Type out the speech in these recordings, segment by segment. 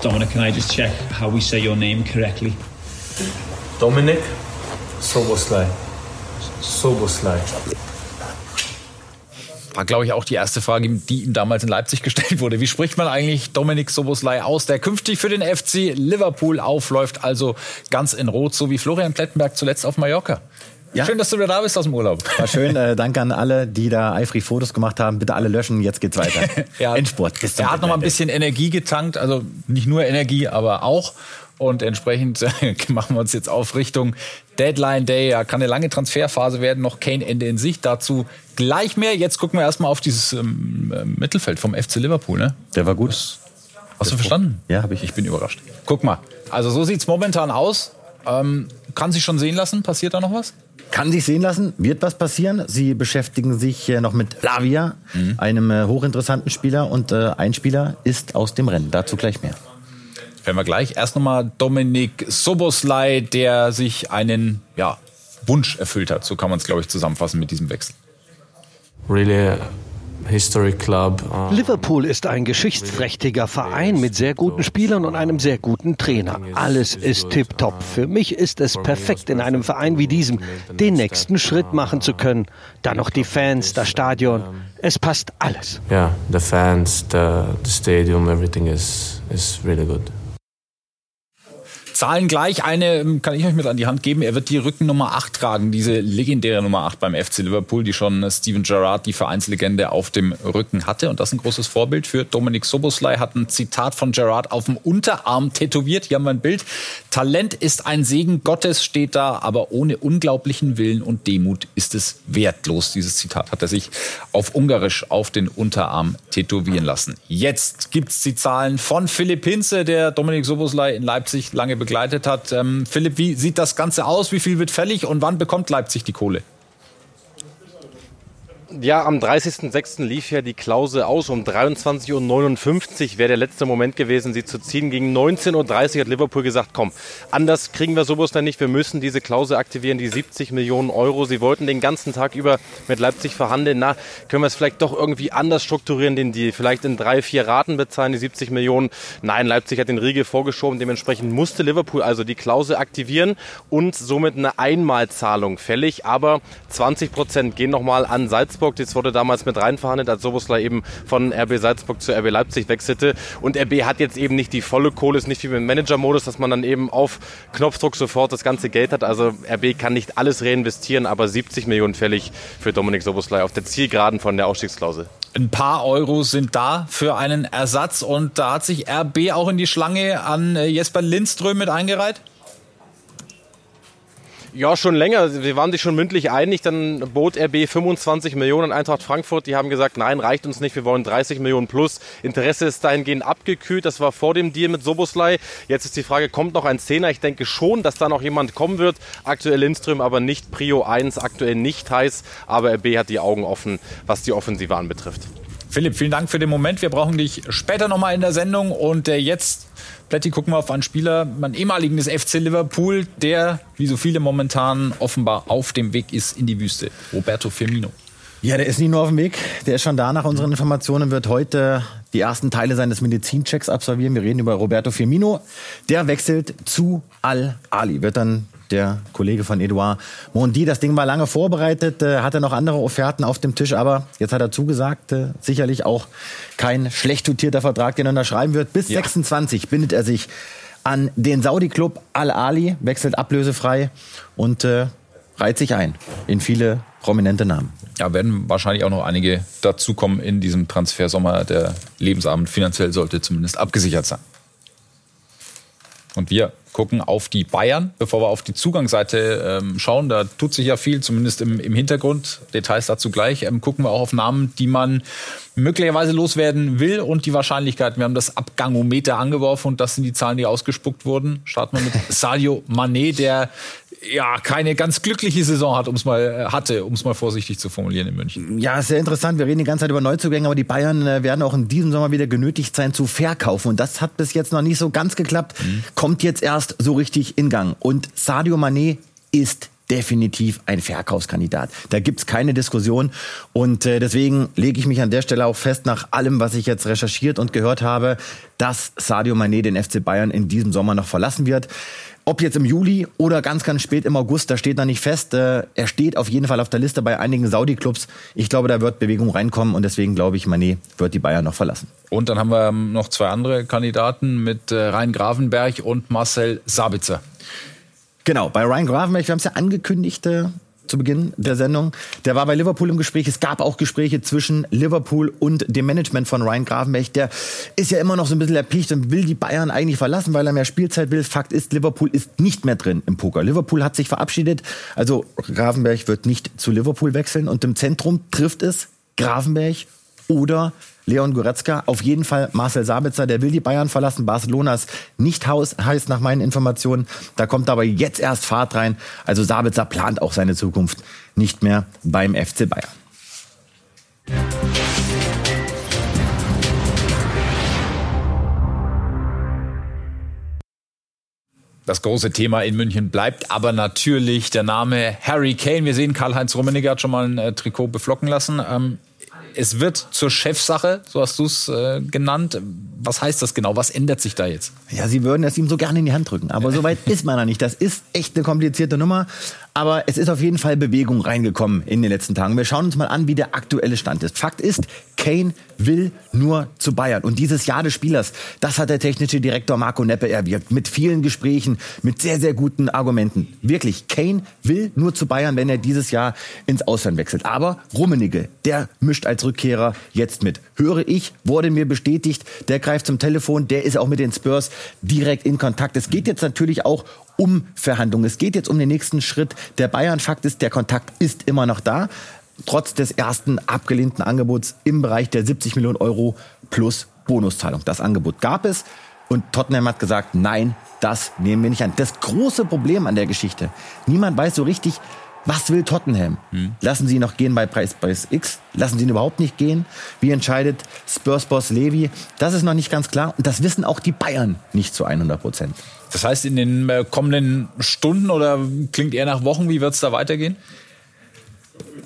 Dominic, can I just check how we say your name correctly? Dominic Soboslai. Soboslai. War, glaube ich, auch die erste Frage, die ihm damals in Leipzig gestellt wurde. Wie spricht man eigentlich Dominik Soboslai aus, der künftig für den FC Liverpool aufläuft, also ganz in Rot, so wie Florian Plettenberg zuletzt auf Mallorca? Ja. Schön, dass du wieder da bist aus dem Urlaub. War schön. Äh, danke an alle, die da eifrig Fotos gemacht haben. Bitte alle löschen. Jetzt geht's weiter. ja, Endspurt. Bis er hat noch mal ein bisschen Energie getankt. Also nicht nur Energie, aber auch. Und entsprechend machen wir uns jetzt auf Richtung Deadline Day. Ja, kann eine lange Transferphase werden. Noch kein Ende in Sicht. Dazu gleich mehr. Jetzt gucken wir erstmal auf dieses ähm, äh, Mittelfeld vom FC Liverpool. Ne? Der war gut. Das, hast du verstanden? Ja, habe ich. Ich bin überrascht. Guck mal. Also so sieht's momentan aus. Ähm, kann sich schon sehen lassen? Passiert da noch was? Kann sich sehen lassen, wird was passieren. Sie beschäftigen sich noch mit Lavia, mhm. einem äh, hochinteressanten Spieler. Und äh, ein Spieler ist aus dem Rennen. Dazu gleich mehr. Hören wir gleich. Erst nochmal Dominik Soboslai, der sich einen ja, Wunsch erfüllt hat. So kann man es, glaube ich, zusammenfassen mit diesem Wechsel. Really Liverpool ist ein geschichtsträchtiger Verein mit sehr guten Spielern und einem sehr guten Trainer. Alles ist tiptop. Für mich ist es perfekt, in einem Verein wie diesem den nächsten Schritt machen zu können. Dann noch die Fans, das Stadion. Es passt alles. Ja, the fans, the, the stadium, everything is, is really good. Zahlen gleich. Eine ähm, kann ich euch mit an die Hand geben. Er wird die Rückennummer 8 tragen, diese legendäre Nummer 8 beim FC Liverpool, die schon äh, Steven Gerrard, die Vereinslegende, auf dem Rücken hatte. Und das ist ein großes Vorbild für Dominik Soboslai. Hat ein Zitat von Gerrard auf dem Unterarm tätowiert. Hier haben wir ein Bild. Talent ist ein Segen Gottes, steht da, aber ohne unglaublichen Willen und Demut ist es wertlos. Dieses Zitat hat er sich auf Ungarisch auf den Unterarm tätowieren lassen. Jetzt gibt's die Zahlen von Philipp Hinze, der Dominik Soboslai in Leipzig lange begleitet begleitet hat. Ähm, Philipp, wie sieht das Ganze aus? Wie viel wird fällig und wann bekommt Leipzig die Kohle? Ja, am 30.06. lief ja die Klausel aus. Um 23.59 Uhr wäre der letzte Moment gewesen, sie zu ziehen. Gegen 19.30 Uhr hat Liverpool gesagt, komm, anders kriegen wir sowas dann nicht. Wir müssen diese Klausel aktivieren, die 70 Millionen Euro. Sie wollten den ganzen Tag über mit Leipzig verhandeln. Na, können wir es vielleicht doch irgendwie anders strukturieren, den Deal? Vielleicht in drei, vier Raten bezahlen, die 70 Millionen. Nein, Leipzig hat den Riegel vorgeschoben. Dementsprechend musste Liverpool also die Klausel aktivieren und somit eine Einmalzahlung fällig. Aber 20 Prozent gehen nochmal an Salzburg Salzburg. Das wurde damals mit rein verhandelt, als Soboslai eben von RB Salzburg zu RB Leipzig wechselte. Und RB hat jetzt eben nicht die volle Kohle, ist nicht wie beim Manager-Modus, dass man dann eben auf Knopfdruck sofort das ganze Geld hat. Also RB kann nicht alles reinvestieren, aber 70 Millionen fällig für Dominik Soboslai auf der Zielgeraden von der Ausstiegsklausel. Ein paar Euro sind da für einen Ersatz und da hat sich RB auch in die Schlange an äh, Jesper Lindström mit eingereiht? Ja, schon länger. Wir waren sich schon mündlich einig. Dann bot RB 25 Millionen an Eintracht Frankfurt. Die haben gesagt, nein, reicht uns nicht. Wir wollen 30 Millionen plus. Interesse ist dahingehend abgekühlt. Das war vor dem Deal mit Soboslai. Jetzt ist die Frage, kommt noch ein Zehner? Ich denke schon, dass da noch jemand kommen wird. Aktuell Lindström, aber nicht Prio 1. Aktuell nicht heiß. Aber RB hat die Augen offen, was die Offensive anbetrifft. Philipp, vielen Dank für den Moment. Wir brauchen dich später nochmal in der Sendung. Und äh, jetzt, Plätti, gucken wir auf einen Spieler, einen ehemaligen des FC Liverpool, der, wie so viele momentan, offenbar auf dem Weg ist in die Wüste. Roberto Firmino. Ja, der ist nicht nur auf dem Weg, der ist schon da nach unseren Informationen, wird heute die ersten Teile seines Medizinchecks absolvieren. Wir reden über Roberto Firmino. Der wechselt zu Al-Ali, wird dann der Kollege von Edouard Mondi. Das Ding war lange vorbereitet, äh, hatte noch andere Offerten auf dem Tisch, aber jetzt hat er zugesagt, äh, sicherlich auch kein schlecht dotierter Vertrag, den er unterschreiben wird. Bis ja. 26 bindet er sich an den Saudi-Club Al-Ali, wechselt ablösefrei und äh, reiht sich ein in viele prominente Namen. Ja, werden wahrscheinlich auch noch einige dazukommen in diesem Transfersommer. Der Lebensabend finanziell sollte zumindest abgesichert sein. Und wir gucken auf die Bayern, bevor wir auf die Zugangsseite ähm, schauen. Da tut sich ja viel, zumindest im, im Hintergrund. Details dazu gleich. Ähm, gucken wir auch auf Namen, die man möglicherweise loswerden will und die Wahrscheinlichkeiten. Wir haben das Abgangometer angeworfen und das sind die Zahlen, die ausgespuckt wurden. Starten wir mit Sadio Mané, der ja keine ganz glückliche Saison hat, um's mal äh, hatte, um es mal vorsichtig zu formulieren in München. Ja, sehr interessant. Wir reden die ganze Zeit über Neuzugänge, aber die Bayern äh, werden auch in diesem Sommer wieder genötigt sein zu verkaufen und das hat bis jetzt noch nicht so ganz geklappt. Mhm. Kommt jetzt erst so richtig in Gang und Sadio Mané ist definitiv ein Verkaufskandidat. Da gibt's keine Diskussion. Und äh, deswegen lege ich mich an der Stelle auch fest, nach allem, was ich jetzt recherchiert und gehört habe, dass Sadio Mané den FC Bayern in diesem Sommer noch verlassen wird. Ob jetzt im Juli oder ganz, ganz spät im August, da steht noch nicht fest. Äh, er steht auf jeden Fall auf der Liste bei einigen Saudi-Clubs. Ich glaube, da wird Bewegung reinkommen und deswegen glaube ich, Mané wird die Bayern noch verlassen. Und dann haben wir noch zwei andere Kandidaten mit äh, Rhein Gravenberg und Marcel Sabitzer. Genau, bei Ryan Gravenberg, wir haben es ja angekündigt, äh, zu Beginn der Sendung. Der war bei Liverpool im Gespräch. Es gab auch Gespräche zwischen Liverpool und dem Management von Ryan Gravenberch. Der ist ja immer noch so ein bisschen erpicht und will die Bayern eigentlich verlassen, weil er mehr Spielzeit will. Fakt ist, Liverpool ist nicht mehr drin im Poker. Liverpool hat sich verabschiedet. Also Gravenberch wird nicht zu Liverpool wechseln. Und im Zentrum trifft es Gravenberch oder Leon Goretzka. Auf jeden Fall Marcel Sabitzer, der will die Bayern verlassen. Barcelona ist nicht heiß nach meinen Informationen. Da kommt aber jetzt erst Fahrt rein. Also Sabitzer plant auch seine Zukunft nicht mehr beim FC Bayern. Das große Thema in München bleibt aber natürlich der Name Harry Kane. Wir sehen, Karl-Heinz Rummenigge hat schon mal ein äh, Trikot beflocken lassen. Ähm, es wird zur Chefsache, so hast du es äh, genannt. Was heißt das genau? Was ändert sich da jetzt? Ja, sie würden es ihm so gerne in die Hand drücken. Aber so weit ist man noch nicht. Das ist echt eine komplizierte Nummer. Aber es ist auf jeden Fall Bewegung reingekommen in den letzten Tagen. Wir schauen uns mal an, wie der aktuelle Stand ist. Fakt ist, Kane will nur zu Bayern. Und dieses Jahr des Spielers, das hat der technische Direktor Marco Neppe erwirkt. Mit vielen Gesprächen, mit sehr, sehr guten Argumenten. Wirklich, Kane will nur zu Bayern, wenn er dieses Jahr ins Ausland wechselt. Aber Rummenigge, der mischt als Rückkehrer jetzt mit. Höre ich, wurde mir bestätigt, der greift zum Telefon, der ist auch mit den Spurs direkt in Kontakt. Es geht jetzt natürlich auch um Verhandlungen. Es geht jetzt um den nächsten Schritt der Bayern. Fakt ist, der Kontakt ist immer noch da. Trotz des ersten abgelehnten Angebots im Bereich der 70 Millionen Euro plus Bonuszahlung. Das Angebot gab es und Tottenham hat gesagt, nein, das nehmen wir nicht an. Das große Problem an der Geschichte, niemand weiß so richtig, was will Tottenham? Hm. Lassen Sie ihn noch gehen bei Preis, Preis X? Lassen Sie ihn überhaupt nicht gehen? Wie entscheidet Spurs-Boss Levy? Das ist noch nicht ganz klar. Und das wissen auch die Bayern nicht zu 100 Prozent. Das heißt, in den äh, kommenden Stunden oder klingt eher nach Wochen, wie wird es da weitergehen?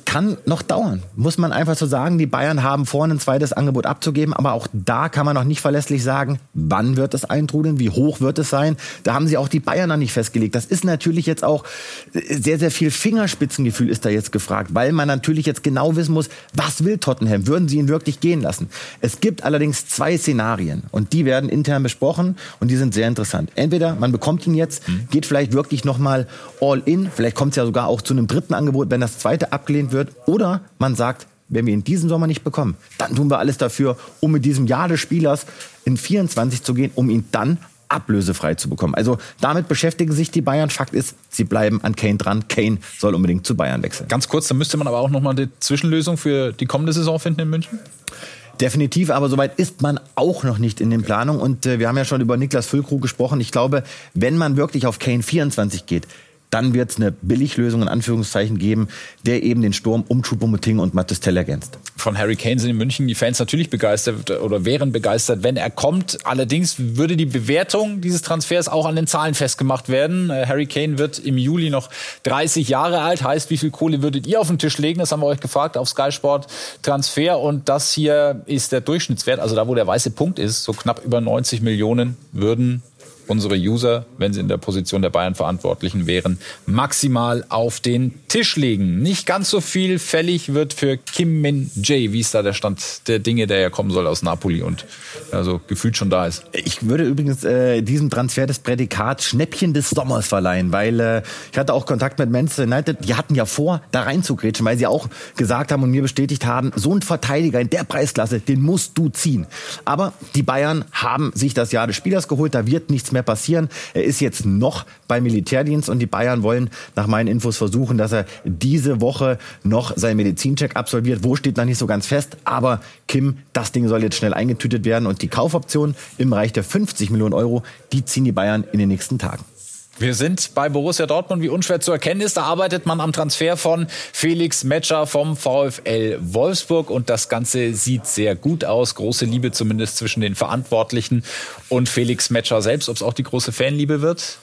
Kann noch dauern, muss man einfach so sagen. Die Bayern haben vor, ein zweites Angebot abzugeben, aber auch da kann man noch nicht verlässlich sagen, wann wird es eintrudeln, wie hoch wird es sein. Da haben sie auch die Bayern noch nicht festgelegt. Das ist natürlich jetzt auch sehr, sehr viel Fingerspitzengefühl ist da jetzt gefragt, weil man natürlich jetzt genau wissen muss, was will Tottenham? Würden sie ihn wirklich gehen lassen? Es gibt allerdings zwei Szenarien und die werden intern besprochen und die sind sehr interessant. Entweder man bekommt ihn jetzt, mhm. geht vielleicht wirklich nochmal all in, vielleicht kommt es ja sogar auch zu einem dritten Angebot, wenn das zweite abgelehnt wird wird. Oder man sagt, wenn wir ihn diesen Sommer nicht bekommen, dann tun wir alles dafür, um mit diesem Jahr des Spielers in 24 zu gehen, um ihn dann ablösefrei zu bekommen. Also damit beschäftigen sich die Bayern. Fakt ist, sie bleiben an Kane dran. Kane soll unbedingt zu Bayern wechseln. Ganz kurz, dann müsste man aber auch noch mal eine Zwischenlösung für die kommende Saison finden in München. Definitiv, aber soweit ist man auch noch nicht in den Planungen. Und äh, wir haben ja schon über Niklas Füllkrug gesprochen. Ich glaube, wenn man wirklich auf Kane 24 geht, dann wird es eine Billiglösung in Anführungszeichen geben, der eben den Sturm um Choupo-Moting und Mattes Tell ergänzt. Von Harry Kane sind in München die Fans natürlich begeistert oder wären begeistert, wenn er kommt. Allerdings würde die Bewertung dieses Transfers auch an den Zahlen festgemacht werden. Äh, Harry Kane wird im Juli noch 30 Jahre alt. Heißt, wie viel Kohle würdet ihr auf den Tisch legen? Das haben wir euch gefragt auf Sky Sport Transfer. Und das hier ist der Durchschnittswert, also da, wo der weiße Punkt ist, so knapp über 90 Millionen würden unsere User, wenn sie in der Position der Bayern-Verantwortlichen wären, maximal auf den Tisch legen. Nicht ganz so viel fällig wird für Kim Min Jae. Wie ist da der Stand der Dinge, der ja kommen soll aus Napoli und also gefühlt schon da ist? Ich würde übrigens äh, diesem Transfer das Prädikat Schnäppchen des Sommers verleihen, weil äh, ich hatte auch Kontakt mit Manchester United. Die hatten ja vor, da reinzugrätschen, weil sie auch gesagt haben und mir bestätigt haben, so ein Verteidiger in der Preisklasse, den musst du ziehen. Aber die Bayern haben sich das Jahr des Spielers geholt. Da wird nichts mehr passieren. Er ist jetzt noch beim Militärdienst und die Bayern wollen nach meinen Infos versuchen, dass er diese Woche noch seinen Medizincheck absolviert. Wo steht noch nicht so ganz fest, aber Kim, das Ding soll jetzt schnell eingetütet werden und die Kaufoption im Bereich der 50 Millionen Euro, die ziehen die Bayern in den nächsten Tagen. Wir sind bei Borussia Dortmund, wie unschwer zu erkennen ist. Da arbeitet man am Transfer von Felix Metscher vom VfL Wolfsburg und das Ganze sieht sehr gut aus. Große Liebe zumindest zwischen den Verantwortlichen und Felix Metscher selbst. Ob es auch die große Fanliebe wird?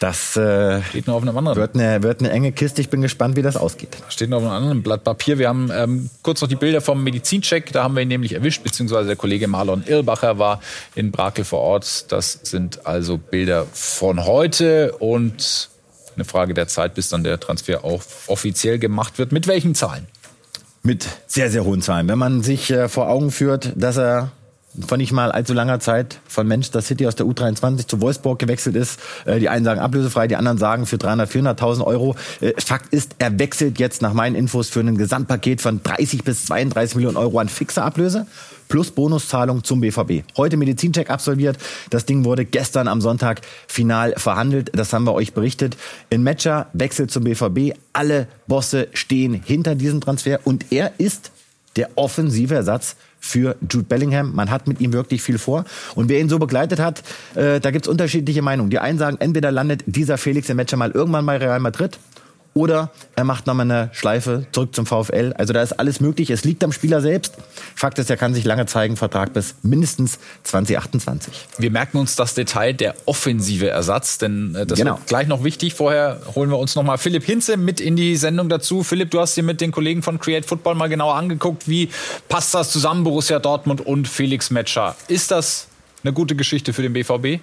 Das äh, Steht noch auf einem anderen. wird, eine, wird eine enge Kiste. Ich bin gespannt, wie das ausgeht. Steht noch auf einem anderen Blatt Papier. Wir haben ähm, kurz noch die Bilder vom Medizincheck. Da haben wir ihn nämlich erwischt, beziehungsweise der Kollege Marlon Irlbacher war in Brakel vor Ort. Das sind also Bilder von heute und eine Frage der Zeit, bis dann der Transfer auch offiziell gemacht wird. Mit welchen Zahlen? Mit sehr, sehr hohen Zahlen. Wenn man sich äh, vor Augen führt, dass er vor nicht mal allzu langer Zeit von Manchester City aus der U23 zu Wolfsburg gewechselt ist. Äh, Die einen sagen ablösefrei, die anderen sagen für 300, 400.000 Euro. Äh, Fakt ist, er wechselt jetzt nach meinen Infos für ein Gesamtpaket von 30 bis 32 Millionen Euro an fixer Ablöse plus Bonuszahlung zum BVB. Heute Medizincheck absolviert. Das Ding wurde gestern am Sonntag final verhandelt. Das haben wir euch berichtet. In Matcher wechselt zum BVB. Alle Bosse stehen hinter diesem Transfer und er ist der offensive Ersatz für Jude Bellingham. Man hat mit ihm wirklich viel vor. Und wer ihn so begleitet hat, äh, da gibt's unterschiedliche Meinungen. Die einen sagen, entweder landet dieser Felix im Matcher mal irgendwann bei Real Madrid oder er macht nochmal eine Schleife zurück zum VfL. Also da ist alles möglich. Es liegt am Spieler selbst. Fakt ist, er kann sich lange zeigen. Vertrag bis mindestens 2028. Wir merken uns das Detail der offensive Ersatz, denn äh, das Genau. wird gleich noch wichtig. Vorher holen wir uns noch mal Philipp Hinze mit in die Sendung dazu. Philipp, du hast dir mit den Kollegen von Create Football mal genauer angeguckt, wie passt das zusammen, Borussia Dortmund und Felix Metscher. Ist das eine gute Geschichte für den BVB?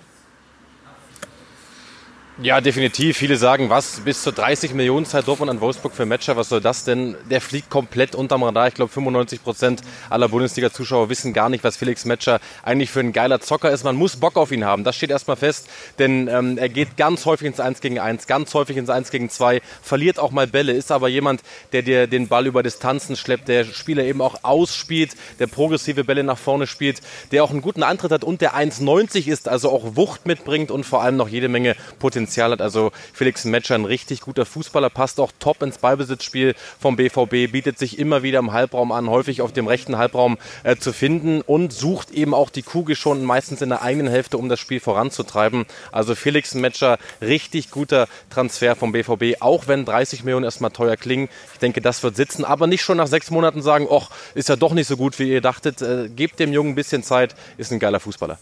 Ja, definitiv. Viele sagen, was, bis zu 30 Millionen zahlt Dortmund an Wolfsburg für Matcher, was soll das denn? Der fliegt komplett unterm Radar. Ich glaube, 95 Prozent aller Bundesliga-Zuschauer wissen gar nicht, was Felix Matcher eigentlich für ein geiler Zocker ist. Man muss Bock auf ihn haben, das steht erstmal fest, denn ähm, er geht ganz häufig ins 1 gegen 1, ganz häufig ins 1 gegen 2, verliert auch mal Bälle, ist aber jemand, der dir den Ball über Distanzen schleppt, der Spieler eben auch ausspielt, der progressive Bälle nach vorne spielt, der auch einen guten Antritt hat und der 1,90 ist, also auch Wucht mitbringt und vor allem noch jede Menge Potenzial hat. Also Felix Metscher, ein richtig guter Fußballer, passt auch top ins Ballbesitzspiel vom BVB, bietet sich immer wieder im Halbraum an, häufig auf dem rechten Halbraum äh, zu finden und sucht eben auch die Kugel schon meistens in der eigenen Hälfte, um das Spiel voranzutreiben. Also Felix Metscher, richtig guter Transfer vom BVB, auch wenn 30 Millionen erstmal teuer klingen. Ich denke, das wird sitzen, aber nicht schon nach sechs Monaten sagen, ach, ist ja doch nicht so gut, wie ihr dachtet. Äh, gebt dem Jungen ein bisschen Zeit, ist ein geiler Fußballer.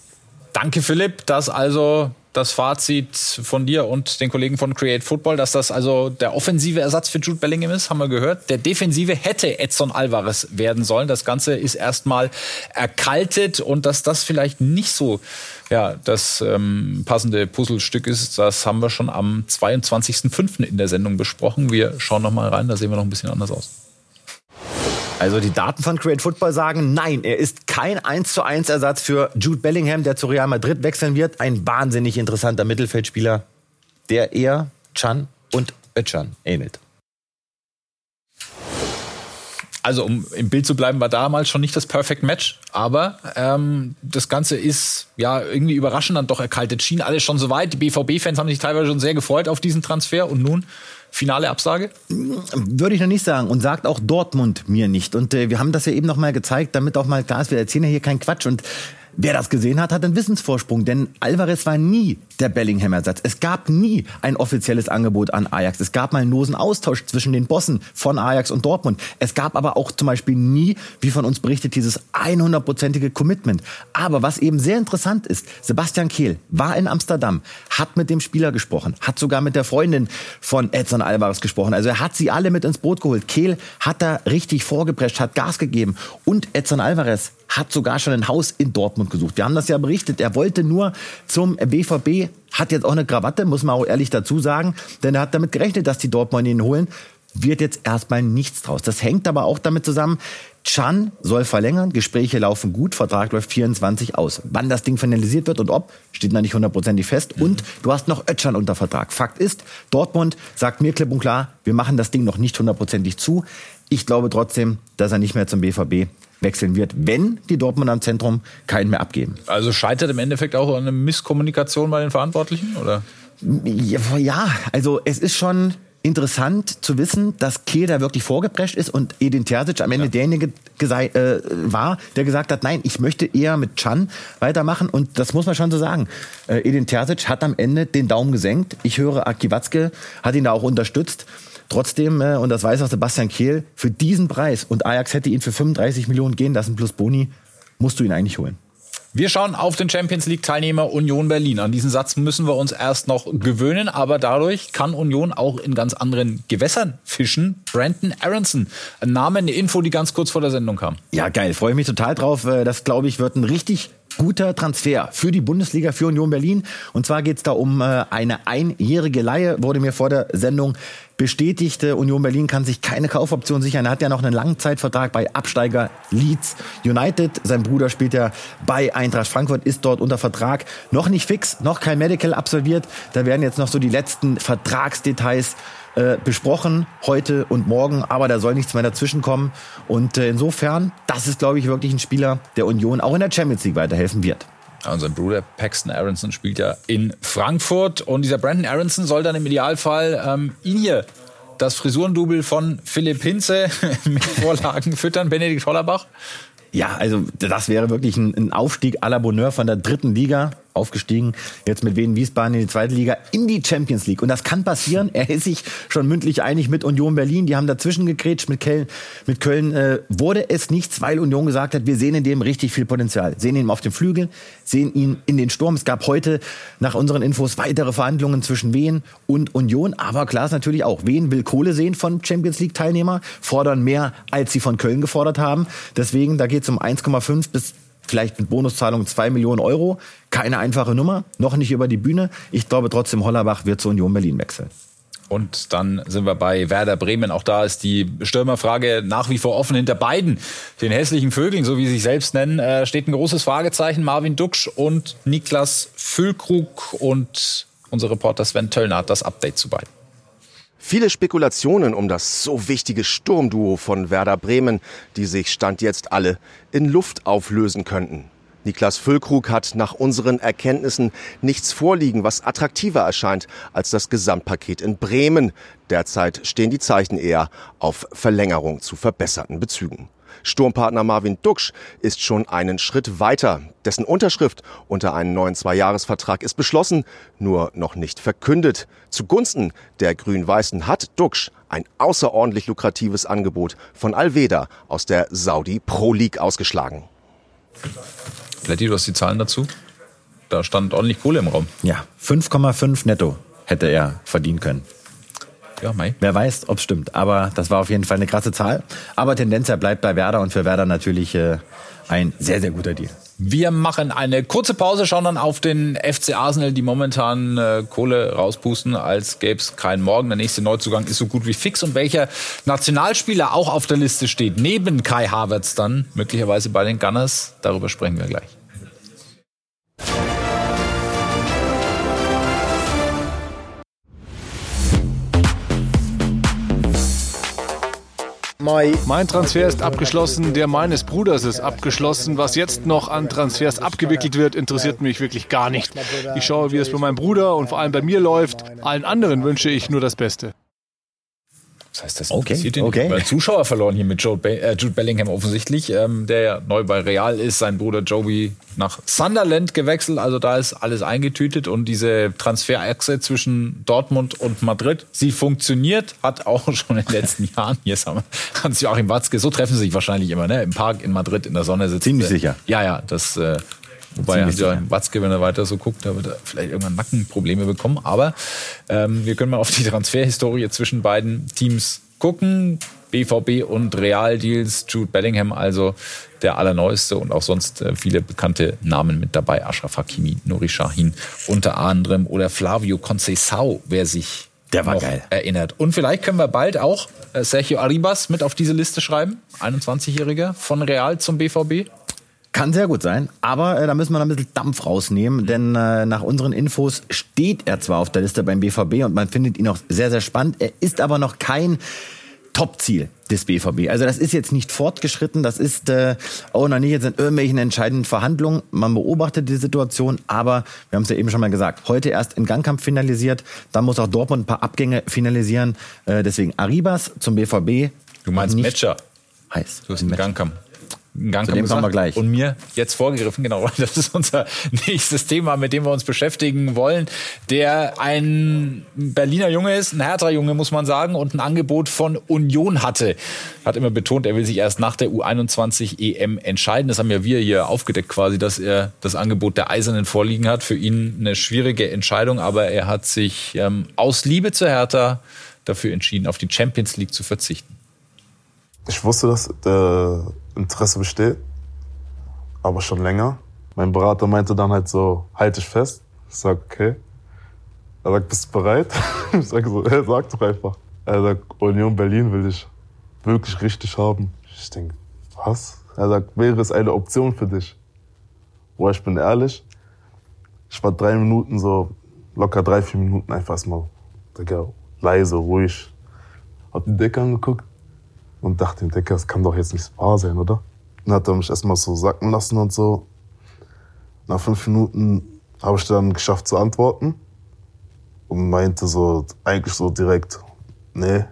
Danke, Philipp. Das also das Fazit von dir und den Kollegen von Create Football, dass das also der offensive Ersatz für Jude Bellingham ist, haben wir gehört. Der defensive hätte Edson Alvarez werden sollen. Das Ganze ist erstmal erkaltet und dass das vielleicht nicht so ja, das ähm, passende Puzzlestück ist, das haben wir schon am 22.05. in der Sendung besprochen. Wir schauen noch mal rein, da sehen wir noch ein bisschen anders aus. Also die Daten von Create Football sagen, nein, er ist kein 1 zu 1 Ersatz für Jude Bellingham, der zu Real Madrid wechseln wird. Ein wahnsinnig interessanter Mittelfeldspieler, der eher Chan und Özcan ähnelt. Also um im Bild zu bleiben, war damals schon nicht das Perfect Match, aber ähm, das Ganze ist ja irgendwie überraschend dann doch erkaltet. Schien alles schon so weit. Die BVB-Fans haben sich teilweise schon sehr gefreut auf diesen Transfer und nun finale Absage. Würde ich noch nicht sagen und sagt auch Dortmund mir nicht. Und äh, wir haben das ja eben noch mal gezeigt, damit auch mal klar ist, wir erzählen ja hier keinen Quatsch. Und wer das gesehen hat, hat einen Wissensvorsprung. Denn Alvarez war nie der Bellingham-Ersatz. Es gab nie ein offizielles Angebot an Ajax. Es gab mal einen losen Austausch zwischen den Bossen von Ajax und Dortmund. Es gab aber auch zum Beispiel nie, wie von uns berichtet, dieses 100-prozentige Commitment. Aber was eben sehr interessant ist, Sebastian Kehl war in Amsterdam, hat mit dem Spieler gesprochen, hat sogar mit der Freundin von Edson Alvarez gesprochen. Also er hat sie alle mit ins Boot geholt. Kehl hat da richtig vorgeprescht, hat Gas gegeben. Und Edson Alvarez hat sogar schon ein Haus in Dortmund gesucht. Wir haben das ja berichtet. Er wollte nur zum BVB, hat jetzt auch eine Krawatte, muss man auch ehrlich dazu sagen, denn er hat damit gerechnet, dass die Dortmund ihn holen. Wird jetzt erstmal nichts draus. Das hängt aber auch damit zusammen, Chan soll verlängern, Gespräche laufen gut, Vertrag läuft 24 aus. Wann das Ding finalisiert wird und ob, steht noch nicht hundertprozentig fest. Und du hast noch Özcan unter Vertrag. Fakt ist, Dortmund sagt mir klipp und klar, wir machen das Ding noch nicht hundertprozentig zu. Ich glaube trotzdem, dass er nicht mehr zum BVB wechseln wird, wenn die Dortmund am Zentrum keinen mehr abgeben. Also scheitert im Endeffekt auch an einer Misskommunikation bei den Verantwortlichen, oder? Ja, ja, also es ist schon interessant zu wissen, dass Kehl da wirklich vorgeprescht ist und Edin Terzic am Ende derjenige gesei- äh, war, der gesagt hat, nein, ich möchte eher mit Chan weitermachen und das muss man schon so sagen. Äh, Edin Terzic hat am Ende den Daumen gesenkt. Ich höre, Aki Watzke hat ihn da auch unterstützt. Trotzdem, äh, und das weiß auch Sebastian Kehl, für diesen Preis und Ajax hätte ihn für 35 Millionen gehen lassen plus Boni, musst du ihn eigentlich holen. Wir schauen auf den Champions League-Teilnehmer Union Berlin. An diesen Satz müssen wir uns erst noch gewöhnen, aber dadurch kann Union auch in ganz anderen Gewässern fischen. Brandon Aronson, ein Name, eine Info, die ganz kurz vor der Sendung kam. Ja, geil. Freue ich mich total drauf. Äh, Das, glaube ich, wird ein richtig guter Transfer für die Bundesliga, für Union Berlin. Und zwar geht es da um äh, eine einjährige Leihe, wurde mir vor der Sendung bestätigt. Äh, Union Berlin kann sich keine Kaufoption sichern. Er hat ja noch einen Langzeitvertrag bei Absteiger Leeds United. Sein Bruder spielt ja bei Eintracht Frankfurt, ist dort unter Vertrag. Noch nicht fix, noch kein Medical absolviert. Da werden jetzt noch so die letzten Vertragsdetails äh, besprochen, heute und morgen, aber da soll nichts mehr dazwischen kommen. Und äh, insofern, das ist, glaube ich, wirklich ein Spieler, der Union auch in der Champions League weiterhelfen wird. Ja, Bruder Paxton Aronson spielt ja in Frankfurt. Und dieser Brandon Aronson soll dann im Idealfall ähm, ihn hier das Frisurendouble von Philipp Hinze mit Vorlagen füttern. Benedikt Hollerbach. Ja, also das wäre wirklich ein, ein Aufstieg à la Bonheur von der dritten Liga aufgestiegen, jetzt mit Wien Wiesbaden in die zweite Liga, in die Champions League. Und das kann passieren. Er ist sich schon mündlich einig mit Union Berlin. Die haben dazwischen gegrätscht mit Köln. Mit Köln äh, wurde es nichts, weil Union gesagt hat, wir sehen in dem richtig viel Potenzial. Sehen ihn auf dem Flügel, sehen ihn in den Sturm. Es gab heute nach unseren Infos weitere Verhandlungen zwischen Wien und Union. Aber klar ist natürlich auch, Wien will Kohle sehen von Champions League Teilnehmer, fordern mehr, als sie von Köln gefordert haben. Deswegen, da geht es um 1,5 bis vielleicht mit Bonuszahlung 2 Millionen Euro. Keine einfache Nummer, noch nicht über die Bühne. Ich glaube trotzdem, Hollerbach wird zu Union Berlin wechseln. Und dann sind wir bei Werder Bremen. Auch da ist die Stürmerfrage nach wie vor offen hinter beiden. Den hässlichen Vögeln, so wie sie sich selbst nennen, äh, steht ein großes Fragezeichen. Marvin Duksch und Niklas Füllkrug und unser Reporter Sven Töllner hat das Update zu beiden. Viele Spekulationen um das so wichtige Sturmduo von Werder Bremen, die sich Stand jetzt alle in Luft auflösen könnten. Niklas Füllkrug hat nach unseren Erkenntnissen nichts vorliegen, was attraktiver erscheint als das Gesamtpaket in Bremen. Derzeit stehen die Zeichen eher auf Verlängerung zu verbesserten Bezügen. Sturmpartner Marvin Duksch ist schon einen Schritt weiter. Dessen Unterschrift unter einen neuen Zweijahresvertrag ist beschlossen, nur noch nicht verkündet. Zugunsten der Grün-Weißen hat Duksch ein außerordentlich lukratives Angebot von Alveda aus der Saudi Pro League ausgeschlagen. Letty, du hast die Zahlen dazu? Da stand ordentlich Kohle im Raum. Ja, 5,5 netto hätte er verdienen können. Ja, Mai. Wer weiß, ob es stimmt. Aber das war auf jeden Fall eine krasse Zahl. Aber Tendenz er bleibt bei Werder und für Werder natürlich äh, ein sehr, sehr guter Deal. Wir machen eine kurze Pause, schauen dann auf den FC Arsenal, die momentan äh, Kohle rauspusten, als gäbe es keinen Morgen. Der nächste Neuzugang ist so gut wie fix. Und welcher Nationalspieler auch auf der Liste steht, neben Kai Havertz dann, möglicherweise bei den Gunners, darüber sprechen wir gleich. Mein Transfer ist abgeschlossen, der meines Bruders ist abgeschlossen. Was jetzt noch an Transfers abgewickelt wird, interessiert mich wirklich gar nicht. Ich schaue, wie es bei meinem Bruder und vor allem bei mir läuft. Allen anderen wünsche ich nur das Beste. Das heißt, das Okay, interessiert ihn okay. nicht. Zuschauer verloren hier mit Jude, Be äh, Jude Bellingham offensichtlich, ähm, der ja neu bei Real ist. Sein Bruder Joey nach Sunderland gewechselt. Also da ist alles eingetütet und diese Transferachse zwischen Dortmund und Madrid, sie funktioniert, hat auch schon in den letzten Jahren, hier ist Hans-Joachim Watzke, so treffen sie sich wahrscheinlich immer, ne? im Park in Madrid in der Sonne sitzen. Ziemlich sicher. Ja, ja, das... Äh, Wobei Ziemlich Hans-Joachim Watzke, wenn er weiter so guckt, da wird er vielleicht irgendwann Nackenprobleme bekommen. Aber ähm, wir können mal auf die Transferhistorie zwischen beiden Teams gucken. BVB und Real-Deals, Jude Bellingham also der allerneueste und auch sonst äh, viele bekannte Namen mit dabei. Ashraf Hakimi, Nuri Sahin unter anderem oder Flavio Conceição, wer sich Der war geil. erinnert. Und vielleicht können wir bald auch äh, Sergio Arribas mit auf diese Liste schreiben. 21-Jähriger von Real zum BVB. Kann sehr gut sein, aber äh, da müssen wir noch ein bisschen Dampf rausnehmen, denn äh, nach unseren Infos steht er zwar auf der Liste beim BVB und man findet ihn auch sehr, sehr spannend. Er ist aber noch kein Top-Ziel des BVB. Also das ist jetzt nicht fortgeschritten, das ist äh, auch noch nicht jetzt in irgendwelchen entscheidenden Verhandlungen. Man beobachtet die Situation, aber wir haben es ja eben schon mal gesagt, heute erst im Gangkampf finalisiert, dann muss auch Dortmund ein paar Abgänge finalisieren. Äh, deswegen Arribas zum BVB. Du meinst Matcher. heiß. Du hast einen Gangkampf. Gang Zu dem kommen wir gleich. Und mir jetzt vorgegriffen, genau. Das ist unser nächstes Thema, mit dem wir uns beschäftigen wollen. Der ein Berliner Junge ist, ein härterer Junge, muss man sagen, und ein Angebot von Union hatte. Hat immer betont, er will sich erst nach der U21 EM entscheiden. Das haben ja wir hier aufgedeckt quasi, dass er das Angebot der Eisernen vorliegen hat. Für ihn eine schwierige Entscheidung, aber er hat sich ähm, aus Liebe zu Hertha dafür entschieden, auf die Champions League zu verzichten. Ich wusste, dass der Interesse besteht, aber schon länger. Mein Berater meinte dann halt so, halt dich fest. Ich sag, okay. Er sagt, bist du bereit? Ich sag so, er sagt doch einfach. Er sagt, Union Berlin will dich wirklich richtig haben. Ich denk, was? Er sagt, wäre es eine Option für dich? Boah, ich bin ehrlich. Ich war drei Minuten so, locker drei, vier Minuten einfach erstmal, Digga, leise, ruhig. Hab den Decker angeguckt und dachte, Digga, das kann doch jetzt nicht wahr sein, oder? Dann hat er mich erstmal so sacken lassen und so. Nach fünf Minuten habe ich dann geschafft zu antworten und meinte so, eigentlich so direkt, nee,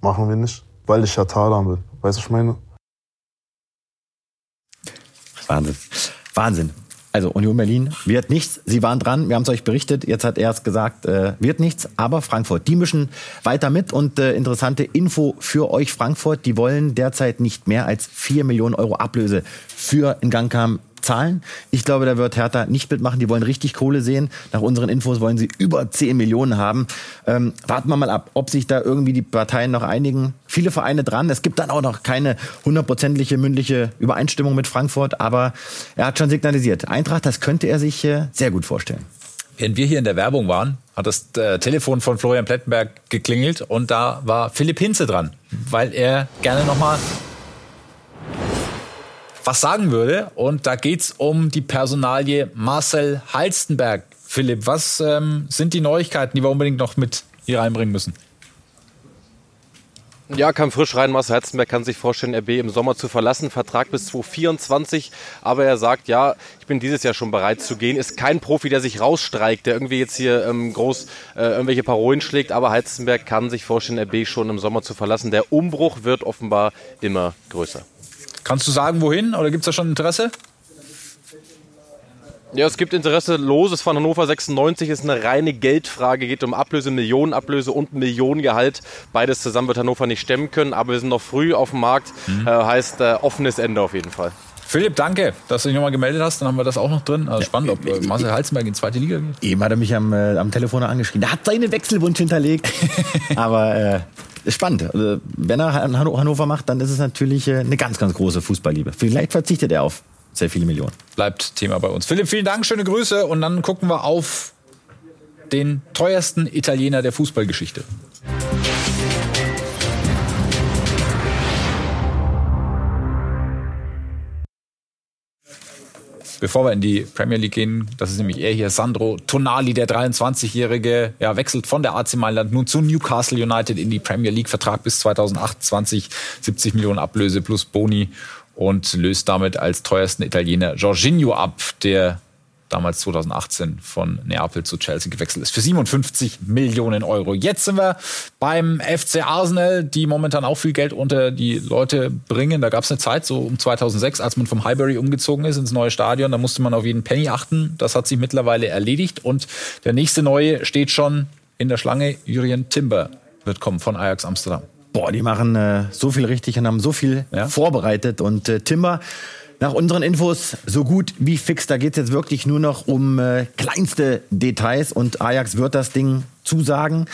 machen wir nicht, weil ich ja Talan bin. Weißt du, was ich meine? Wahnsinn. Wahnsinn. Also Union Berlin wird nichts. Sie waren dran, wir haben es euch berichtet. Jetzt hat er es gesagt, äh, wird nichts. Aber Frankfurt, die mischen weiter mit. Und äh, interessante Info für euch Frankfurt, die wollen derzeit nicht mehr als 4 Millionen Euro Ablöse für Ngankam zahlen. Ich glaube, da wird Hertha nicht mitmachen. Die wollen richtig Kohle sehen. Nach unseren Infos wollen sie über 10 Millionen haben. Ähm, warten wir mal ab, ob sich da irgendwie die Parteien noch einigen. Viele Vereine dran. Es gibt dann auch noch keine hundertprozentige mündliche Übereinstimmung mit Frankfurt. Aber er hat schon signalisiert, Eintracht, das könnte er sich äh, sehr gut vorstellen. Während wir hier in der Werbung waren, hat das äh, Telefon von Florian Plettenberg geklingelt und da war Philipp Hinze dran, weil er gerne nochmal was sagen würde. Und da geht's um die Personalie Marcel Halstenberg. Philipp, was ähm, sind die Neuigkeiten, die wir unbedingt noch mit hier reinbringen müssen? Ja, kam frisch rein. Marcel Herzenberg kann sich vorstellen, RB im Sommer zu verlassen. Vertrag bis 2024. Aber er sagt, ja, ich bin dieses Jahr schon bereit zu gehen. Ist kein Profi, der sich rausstreikt, der irgendwie jetzt hier ähm, groß äh, irgendwelche Parolen schlägt. Aber Heizenberg kann sich vorstellen, RB schon im Sommer zu verlassen. Der Umbruch wird offenbar immer größer. Kannst du sagen, wohin? Oder gibt es da schon Interesse? Ja, es gibt Interesse. Loses von Hannover 96 ist eine reine Geldfrage. Geht um Ablöse, Millionenablöse und Millionengehalt. Beides zusammen wird Hannover nicht stemmen können. Aber wir sind noch früh auf dem Markt. Mhm. Äh, heißt äh, offenes Ende auf jeden Fall. Philipp, danke, dass du dich nochmal gemeldet hast. Dann haben wir das auch noch drin. Also spannend, ob äh, Marcel Halzenberg in die zweite Liga geht. Eben hat er mich am, äh, am Telefon angeschrieben. Er hat seinen Wechselwunsch hinterlegt. Aber äh, spannend. Also, wenn er Hannover macht, dann ist es natürlich äh, eine ganz, ganz große Fußballliebe. Vielleicht verzichtet er auf sehr viele Millionen. Bleibt Thema bei uns. Philipp, vielen Dank, schöne Grüße. Und dann gucken wir auf den teuersten Italiener der Fußballgeschichte. Bevor wir in die Premier League gehen, das ist nämlich er hier, Sandro Tonali, der 23-Jährige, ja, wechselt von der AC Mailand nun zu Newcastle United in die Premier League, Vertrag bis 2028, 70 Millionen Ablöse plus Boni und löst damit als teuersten Italiener Jorginho ab, der damals 2018 von Neapel zu Chelsea gewechselt ist, für 57 Millionen Euro. Jetzt sind wir beim FC Arsenal, die momentan auch viel Geld unter die Leute bringen. Da gab es eine Zeit, so um 2006, als man vom Highbury umgezogen ist ins neue Stadion, da musste man auf jeden Penny achten. Das hat sich mittlerweile erledigt und der nächste neue steht schon in der Schlange. Jurien Timber wird kommen von Ajax Amsterdam. Boah, die machen äh, so viel richtig und haben so viel ja? vorbereitet und äh, Timber nach unseren Infos so gut wie fix. Da geht es jetzt wirklich nur noch um äh, kleinste Details und Ajax wird das Ding zusagen.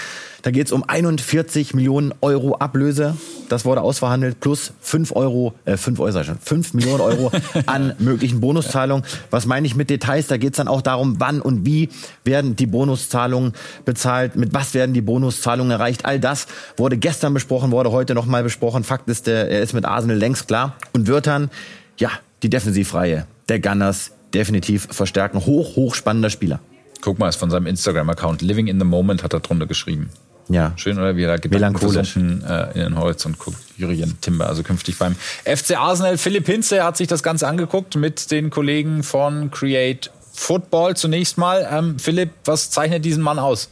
Da geht es um 41 Millionen Euro Ablöse. Das wurde ausverhandelt plus 5 Euro, äh, 5 Euro, schon, 5 Millionen Euro an möglichen Bonuszahlungen. Was meine ich mit Details? Da geht es dann auch darum, wann und wie werden die Bonuszahlungen bezahlt, mit was werden die Bonuszahlungen erreicht. All das wurde gestern besprochen, wurde heute nochmal besprochen. Fakt ist, er ist mit Arsenal längst klar und wird dann, ja, die Defensivreihe der Gunners definitiv verstärken. Hoch, hoch spannender Spieler. Guck mal, ist von seinem Instagram-Account Living in the Moment hat er drunter geschrieben. Ja. Schön, oder wie er da Melancholisch. Äh, in den Horizont guckt. Jurien Timber, also künftig beim FC Arsenal. Philipp Hinze hat sich das Ganze angeguckt mit den Kollegen von Create Football. Zunächst mal, ähm, Philipp, was zeichnet diesen Mann aus?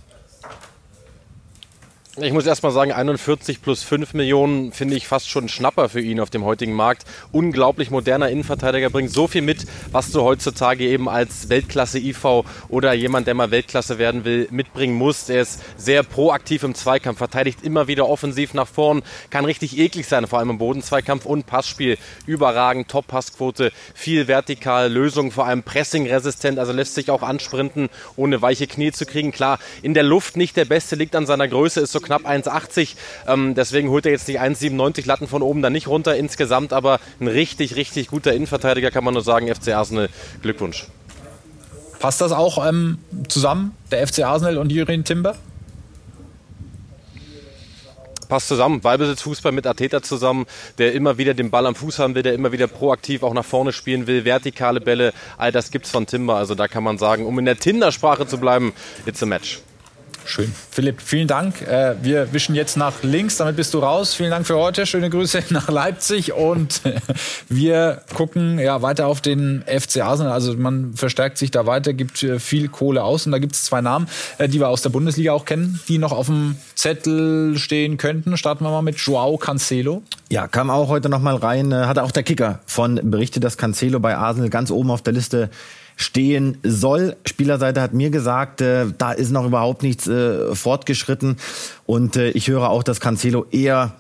Ich muss erst mal sagen, 41 plus 5 Millionen finde ich fast schon Schnapper für ihn auf dem heutigen Markt. Unglaublich moderner Innenverteidiger, bringt so viel mit, was du heutzutage eben als Weltklasse-IV oder jemand, der mal Weltklasse werden will, mitbringen musst. Er ist sehr proaktiv im Zweikampf, verteidigt immer wieder offensiv nach vorn, kann richtig eklig sein, vor allem im Bodenzweikampf und Passspiel. Überragend, Top-Passquote, viel vertikal, Lösung, vor allem Pressing-resistent, also lässt sich auch ansprinten, ohne weiche Knie zu kriegen. Klar, in der Luft nicht der Beste, liegt an seiner Größe, ist so knapp 1,80. Ähm, deswegen holt er jetzt nicht 1,97 Latten von oben dann nicht runter insgesamt, aber ein richtig, richtig guter Innenverteidiger kann man nur sagen. FC Arsenal, Glückwunsch. Passt das auch ähm, zusammen, der FC Arsenal und Jürgen Timber? passt zusammen. Ballbesitz, Fußball mit Ateta zusammen, der immer wieder den Ball am Fuß haben will, der immer wieder proaktiv auch nach vorne spielen will, vertikale Bälle, all das gibt's von Timber. Also da kann man sagen, um in der Tinder-Sprache zu bleiben, it's a match. Schön. Philipp, vielen Dank. Äh, wir wischen jetzt nach links, damit bist du raus. Vielen Dank für heute. Schöne Grüße nach Leipzig und wir gucken ja weiter auf den FC Arsenal. Also man verstärkt sich da weiter, gibt äh, viel Kohle aus und da gibt es zwei Namen, äh, die wir aus der Bundesliga auch kennen, die noch auf dem Zettel stehen könnten. Starten wir mal mit Joao Cancelo. Ja, kam auch heute noch mal rein, hatte auch der Kicker von berichtet, dass Cancelo bei Arsenal ganz oben auf der Liste stehen soll. Spielerseite hat mir gesagt, äh, da ist noch überhaupt nichts äh, fortgeschritten. Und äh, ich höre auch, dass Cancelo eher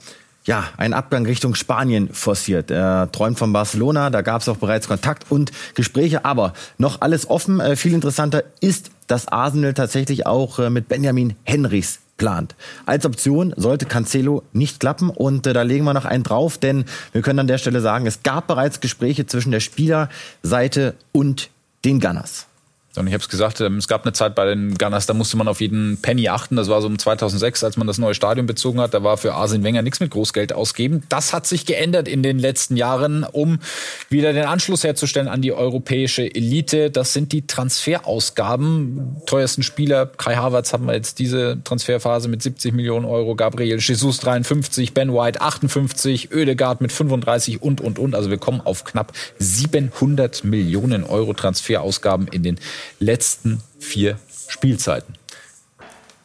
ja, einen Abgang Richtung Spanien forciert. Er träumt von Barcelona, da gab es auch bereits Kontakt und Gespräche, aber noch alles offen. Äh, viel interessanter ist, dass Arsenal tatsächlich auch äh, mit Benjamin Henrichs plant. Als Option sollte Cancelo nicht klappen und äh, da legen wir noch einen drauf, denn wir können an der Stelle sagen, es gab bereits Gespräche zwischen der Spielerseite und den Gunners. Und ich habe es gesagt, ähm, es gab eine Zeit bei den Gunners, da musste man auf jeden Penny achten. Das war so um 2006, als man das neue Stadion bezogen hat. Da war für Arsene Wenger nichts mit Großgeld ausgeben. Das hat sich geändert in den letzten Jahren, um wieder den Anschluss herzustellen an die europäische Elite. Das sind die Transferausgaben. Teuersten Spieler, Kai Havertz haben wir jetzt diese Transferphase mit 70 Millionen Euro, Gabriel Jesus 53, Ben White 58, Oedegaard mit 35 und, und, und. Also wir kommen auf knapp 700 Millionen Euro Transferausgaben in den letzten vier Spielzeiten.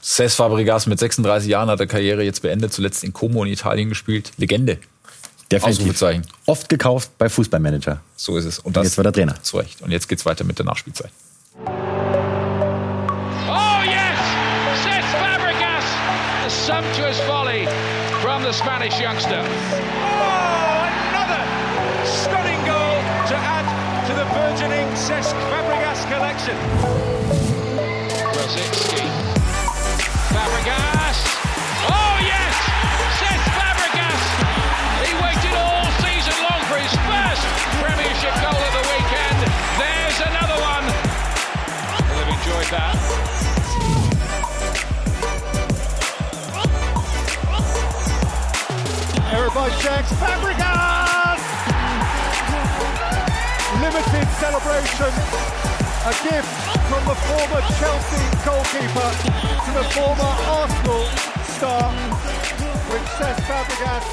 Cesc Fabregas mit 36 Jahren hat er Karriere jetzt beendet, zuletzt in Como in Italien gespielt. Legende. Definitiv. Oft gekauft bei Fußballmanager. So ist es. Und, das, Und jetzt war der Trainer. Zu Recht. Und jetzt geht's weiter mit der Nachspielzeit. Oh yes! Cesc Fabregas! A sumptuous volley from the Spanish youngster. Oh, another stunning goal to add to the burgeoning Cesc Fabregas collection. Rosicki. Fabregas. Oh yes! Cesc Fabregas. He waited all season long for his first Premiership goal of the weekend. There's another one. Will have enjoyed that. By Cesc Fabregas! Limited celebration. A gift from the former Chelsea goalkeeper to the former Arsenal star, which Cesc Fabregas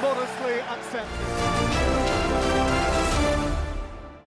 modestly accepted.